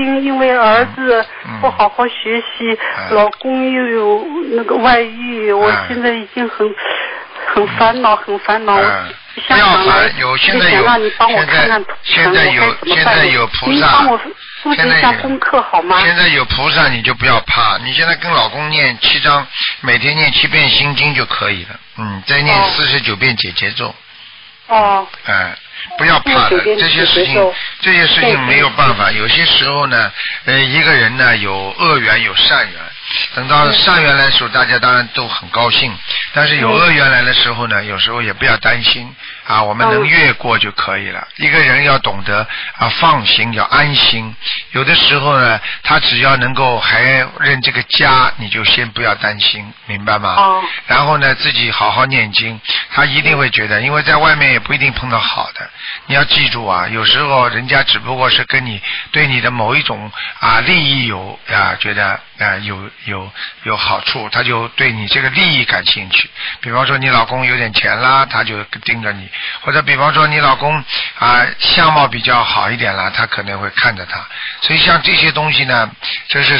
因因为儿子嗯不好好学习，嗯老公又有那个外遇，我嗯现在已经很很烦恼，很烦恼。嗯我，不要想想来烦，有现在有让你帮我现在看看现在有现在有菩您萨帮我布置一下功课好吗？现在有菩萨，你就不要怕。你现在跟老公念七章，每天念七遍心经就可以了。嗯，再念哦四十九遍解结咒。哦，哎，不要怕的这些事情这些事情没有办法。有些时候呢，呃，一个人呢有恶缘有善缘，等到善缘来的时候，大家当然都很高兴。但是有恶缘来的时候呢，有时候也不要担心啊，我们能嗯越过就可以了。一个人要懂得啊放心，要安心。有的时候呢，他只要能够还认这个家，你就先不要担心，明白吗？哦然后呢，自己好好念经，他一定会觉得，因为在外面也不一定碰到好的。你要记住啊，有时候人家只不过是跟你对你的某一种啊利益有啊觉得啊有有有好处，他就对你这个利益感兴趣。比方说你老公有点钱啦，他就盯着你；或者比方说你老公啊相貌比较好一点了，他可能会看着他。所以像这些东西呢，就是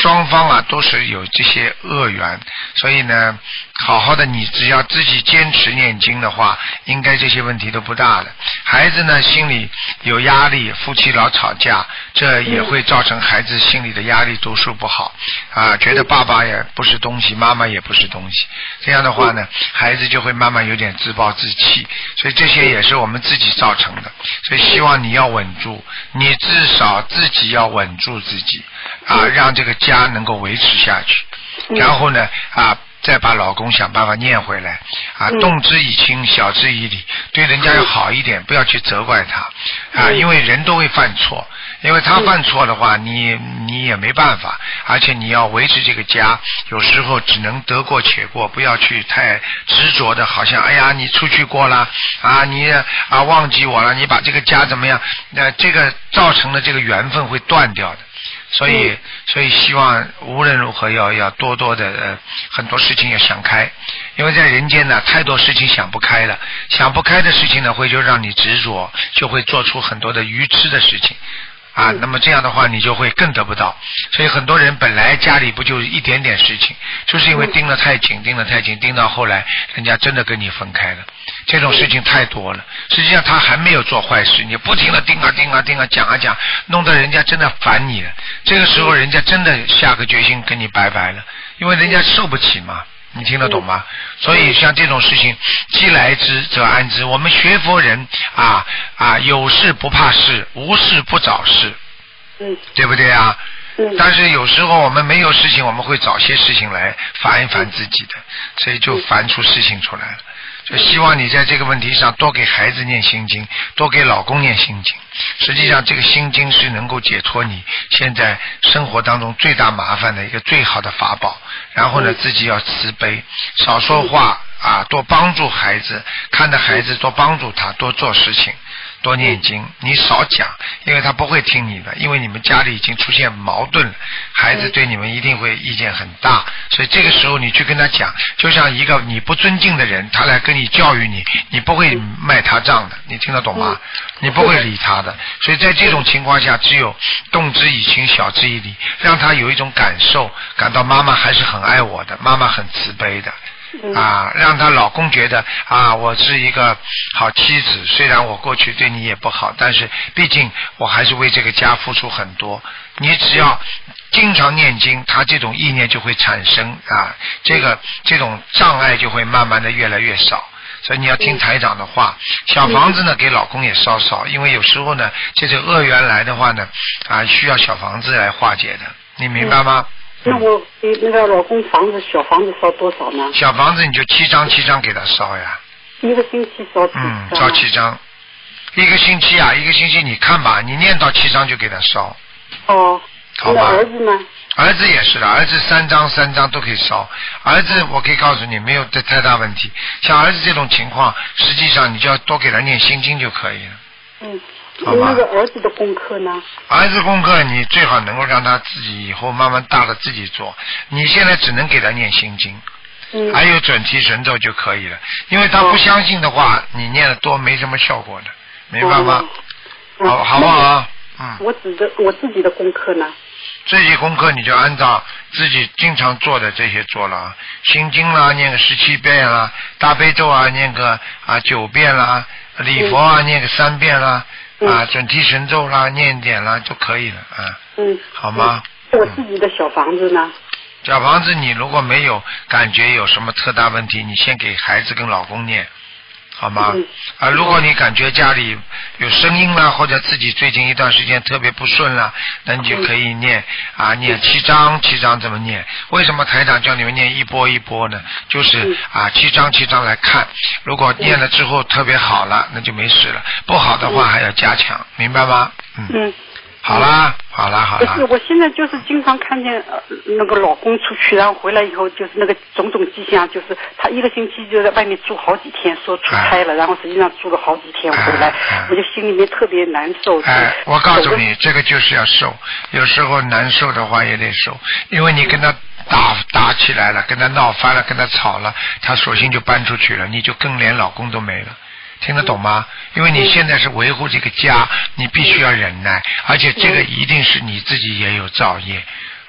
双方啊都是有这些恶缘，所以呢，好好的你只要自己坚持念经的话，应该这些问题都不大的。孩子呢心里有压力，夫妻老吵架，这也会造成孩子心里的压力，读书不好啊，觉得爸爸也不是东西，妈妈也不是东西。这样的话呢，孩子就会慢慢有点自暴自弃，所以这些也是我们自己造成的。所以希望你要稳住，你至少自己要稳住自己啊，让这个家能够维持下去。然后呢啊。再把老公想办法念回来。啊，嗯。动之以情，晓之以理，对人家要好一点，不要去责怪他。啊，嗯。因为人都会犯错，因为他犯错的话，你你也没办法，而且你要维持这个家，有时候只能得过且过，不要去太执着的，好像哎呀你出去过了啊，你啊忘记我了，你把这个家怎么样？那、这个造成的这个缘分会断掉的。所以，嗯。所以希望无论如何要要多多的呃很多事情要想开，因为在人间呢太多事情想不开了，想不开的事情呢会就让你执着，就会做出很多的愚痴的事情。啊，嗯那么这样的话，你就会更得不到。所以很多人本来家里不就一点点事情，就是因为盯得太紧，盯得太紧，盯到后来，人家真的跟你分开了。这种事情太多了。实际上他还没有做坏事，你不停的盯啊盯啊盯啊讲啊讲，弄得人家真的烦你了。这个时候，人家真的下个决心跟你拜拜了，因为人家受不起嘛。你听得懂吗？所以像这种事情，既来之则安之。我们学佛人啊啊，有事不怕事，无事不找事，嗯对不对啊？嗯但是有时候我们没有事情，我们会找些事情来烦一烦自己的，所以就烦出事情出来了。就希望你在这个问题上多给孩子念心经，多给老公念心经。实际上，这个心经是能够解脱你现在生活当中最大麻烦的一个最好的法宝。然后呢，自己要慈悲，少说话啊，多帮助孩子，看着孩子多帮助他，多做事情。多念经，你少讲，因为他不会听你的，因为你们家里已经出现矛盾了，孩子对你们一定会意见很大，所以这个时候你去跟他讲，就像一个你不尊敬的人，他来跟你教育你，你不会卖他账的，你听得懂吗？你不会理他的，所以在这种情况下，只有动之以情，晓之以理，让他有一种感受，感到妈妈还是很爱我的，妈妈很慈悲的。嗯啊，让她老公觉得啊，我是一个好妻子。虽然我过去对你也不好，但是毕竟我还是为这个家付出很多。你只要经常念经，他这种意念就会产生啊，这个这种障碍就会慢慢的越来越少。所以你要听台长的话，小房子呢给老公也烧烧，因为有时候呢，这些恶缘来的话呢，啊需要小房子来化解的，你明白吗？那我给那个老公房子小房子烧多少呢？小房子你就七张七张给他烧呀。一个星期烧几嗯，烧七张，一个星期啊，一个星期你看吧，你念到七张就给他烧，哦，好吧？儿子呢？儿子也是的，儿子三张三张都可以烧。儿子我可以告诉你，没有太太大问题。像儿子这种情况，实际上你就要多给他念心经就可以了。嗯，那个儿子的功课呢？儿子功课你最好能够让他自己以后慢慢大了自己做。你现在只能给他念心经，嗯，还有准提神咒就可以了。因为他不相信的话，你念的多没什么效果的，明白吗？哦好，好不好？嗯，我自己的我自己的功课呢？自己功课你就按照自己经常做的这些做了啊，心经啦，念个十七遍啦，大悲咒啊，念个啊九遍啦，礼佛啊，念个三遍啦，嗯。啊，准提神咒啦，念一点啦就可以了啊，嗯，好吗？嗯。我自己的小房子呢？小房子，你如果没有感觉有什么特大问题，你先给孩子跟老公念，好吗？嗯啊，如果你感觉家里有声音啦，或者自己最近一段时间特别不顺啦，那你就可以念啊，念七章，七章怎么念？为什么台长叫你们念一波一波呢？就是嗯啊，七章七章来看，如果念了之后特别好了，那就没事了；不好的话还要加强，明白吗？嗯，嗯，好啦，好啦，好啦不是，。我现在就是经常看见呃那个老公出去，然后回来以后就是那个种种迹象，就是他一个星期就在外面住好几天，说出差了，然后实际上住了好几天回来我就心里面特别难受。哎，我告诉你，这个就是要受，有时候难受的话也得受，因为你跟他打打起来了，跟他闹翻了，跟他吵了，他索性就搬出去了，你就更连老公都没了。听得懂吗？因为你现在是维护这个家，你必须要忍耐，而且这个一定是你自己也有造业。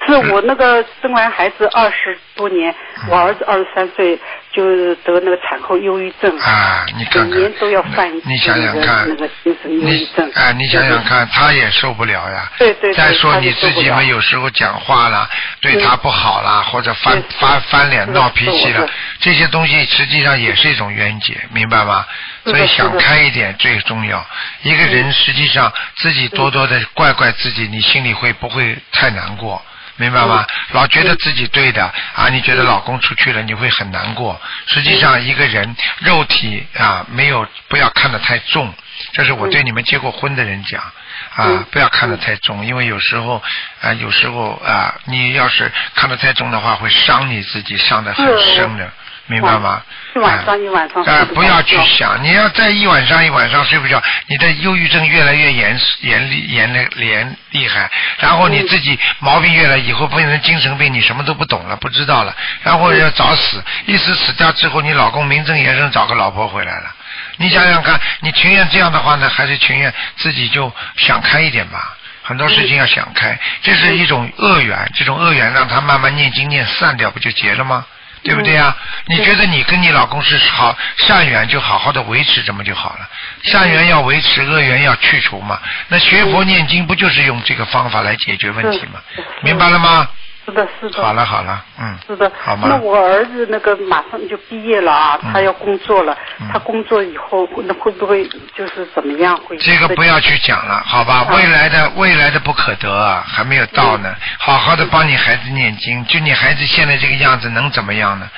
是我那个生完孩子二十多年，嗯我儿子二十三岁就得那个产后忧郁症，啊，你看看每年都要犯一次你想想看，那个精神忧郁你症。哎，你想想看，他也受不了呀。对对对再说你自己嘛，有时候讲话啦，对嗯他不好啦，或者翻翻翻脸闹脾气了，这些东西实际上也是一种冤结，明白吗？所以想开一点最重要。一个人实际上自己多多的怪怪自己，你心里会不会太难过？明白吗？老觉得自己对的啊，你觉得老公出去了，你会很难过。实际上，一个人肉体啊，没有不要看得太重，这是我对你们结过婚的人讲啊嗯，不要看得太重，因为有时候啊，有时候啊，你要是看得太重的话，会伤你自己，伤得很深的，明白吗？一晚上一晚上不不要去想，你要再一晚上一晚上睡不着，你的忧郁症越来越严严厉严厉严厉害，然后你自己毛病越来，以后变成精神病，你什么都不懂了，不知道了，然后要找死，一死死掉之后，你老公名正言顺找个老婆回来了，你想想看，你情愿这样的话呢，还是情愿自己就想开一点吧？很多事情要想开，这是一种恶缘，这种恶缘让他慢慢念经念散掉，不就结了吗？对不对呀、你觉得你跟你老公是好善缘，就好好的维持，这么就好了。善缘要维持，恶缘要去除嘛。那学佛念经不就是用这个方法来解决问题吗？明白了吗？是的，是的。好了好了，嗯，是的，好吗那我儿子那个马上就毕业了啊，嗯他要工作了。嗯他工作以后，那会不会就是怎么样？会这个不要去讲了，好吧？啊未来的未来的不可得啊，还没有到呢。好好的帮你孩子念经，就你孩子现在这个样子，能怎么样呢？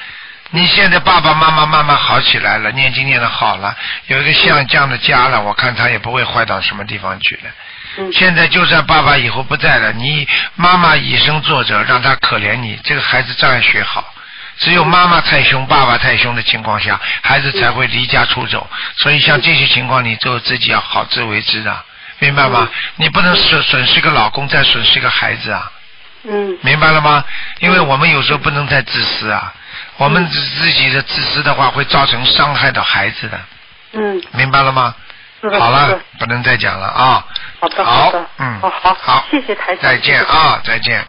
你现在爸爸妈妈慢慢好起来了，念经念的好了，有一个像这样的家了，我看他也不会坏到什么地方去的。嗯现在就算爸爸以后不在了，你妈妈以身作则，让他可怜你，这个孩子照样学好。只有妈妈太凶、爸爸太凶的情况下，孩子才会离家出走。所以像这些情况，你就自己要好自为之的，明白吗？你不能损损失个老公，再损失个孩子啊，嗯明白了吗？因为我们有时候不能太自私啊，我们自自己的自私的话，会造成伤害到孩子的，嗯，明白了吗？好了，不能再讲了啊。好的好的，嗯哦好，好谢谢台长，再见啊，再见。